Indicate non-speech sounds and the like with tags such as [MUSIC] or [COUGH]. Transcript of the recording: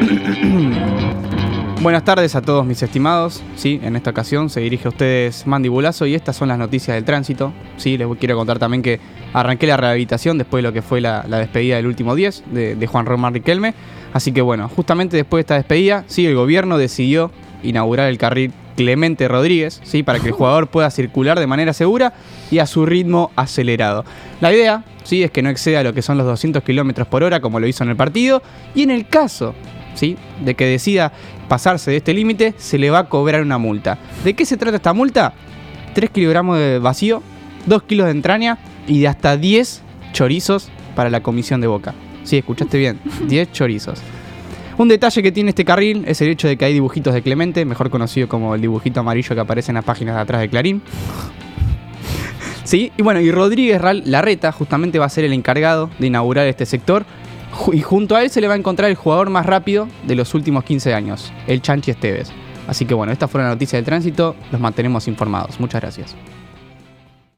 [CLEARS THROAT] Buenas tardes a todos mis estimados. Sí, en esta ocasión se dirige a ustedes Mandibulazo y estas son las noticias del tránsito. Sí, les quiero contar también que arranqué la rehabilitación después de lo que fue la, despedida del último 10 de, Juan Román Riquelme. Así que bueno, justamente después de esta despedida, sí, el gobierno decidió inaugurar el carril Clemente Rodríguez, ¿sí? para que el [LAUGHS] jugador pueda circular de manera segura y a su ritmo acelerado. La idea ¿sí? es que no exceda lo que son los 200 km por hora como lo hizo en el partido y en el caso ¿sí? de que decida pasarse de este límite, se le va a cobrar una multa. ¿De qué se trata esta multa? 3 kilogramos de vacío, 2 kilos de entraña y de hasta 10 chorizos para la comisión de boca. Sí, escuchaste bien, [LAUGHS] 10 chorizos. Un detalle que tiene este carril es el hecho de que hay dibujitos de Clemente, mejor conocido como el dibujito amarillo que aparece en las páginas de atrás de Clarín. [LAUGHS] Sí, y bueno, y Rodríguez Larreta justamente va a ser el encargado de inaugurar este sector y junto a él se le va a encontrar el jugador más rápido de los últimos 15 años, el Chanchi Esteves. Así que bueno, esta fue la noticia del tránsito, los mantenemos informados. Muchas gracias.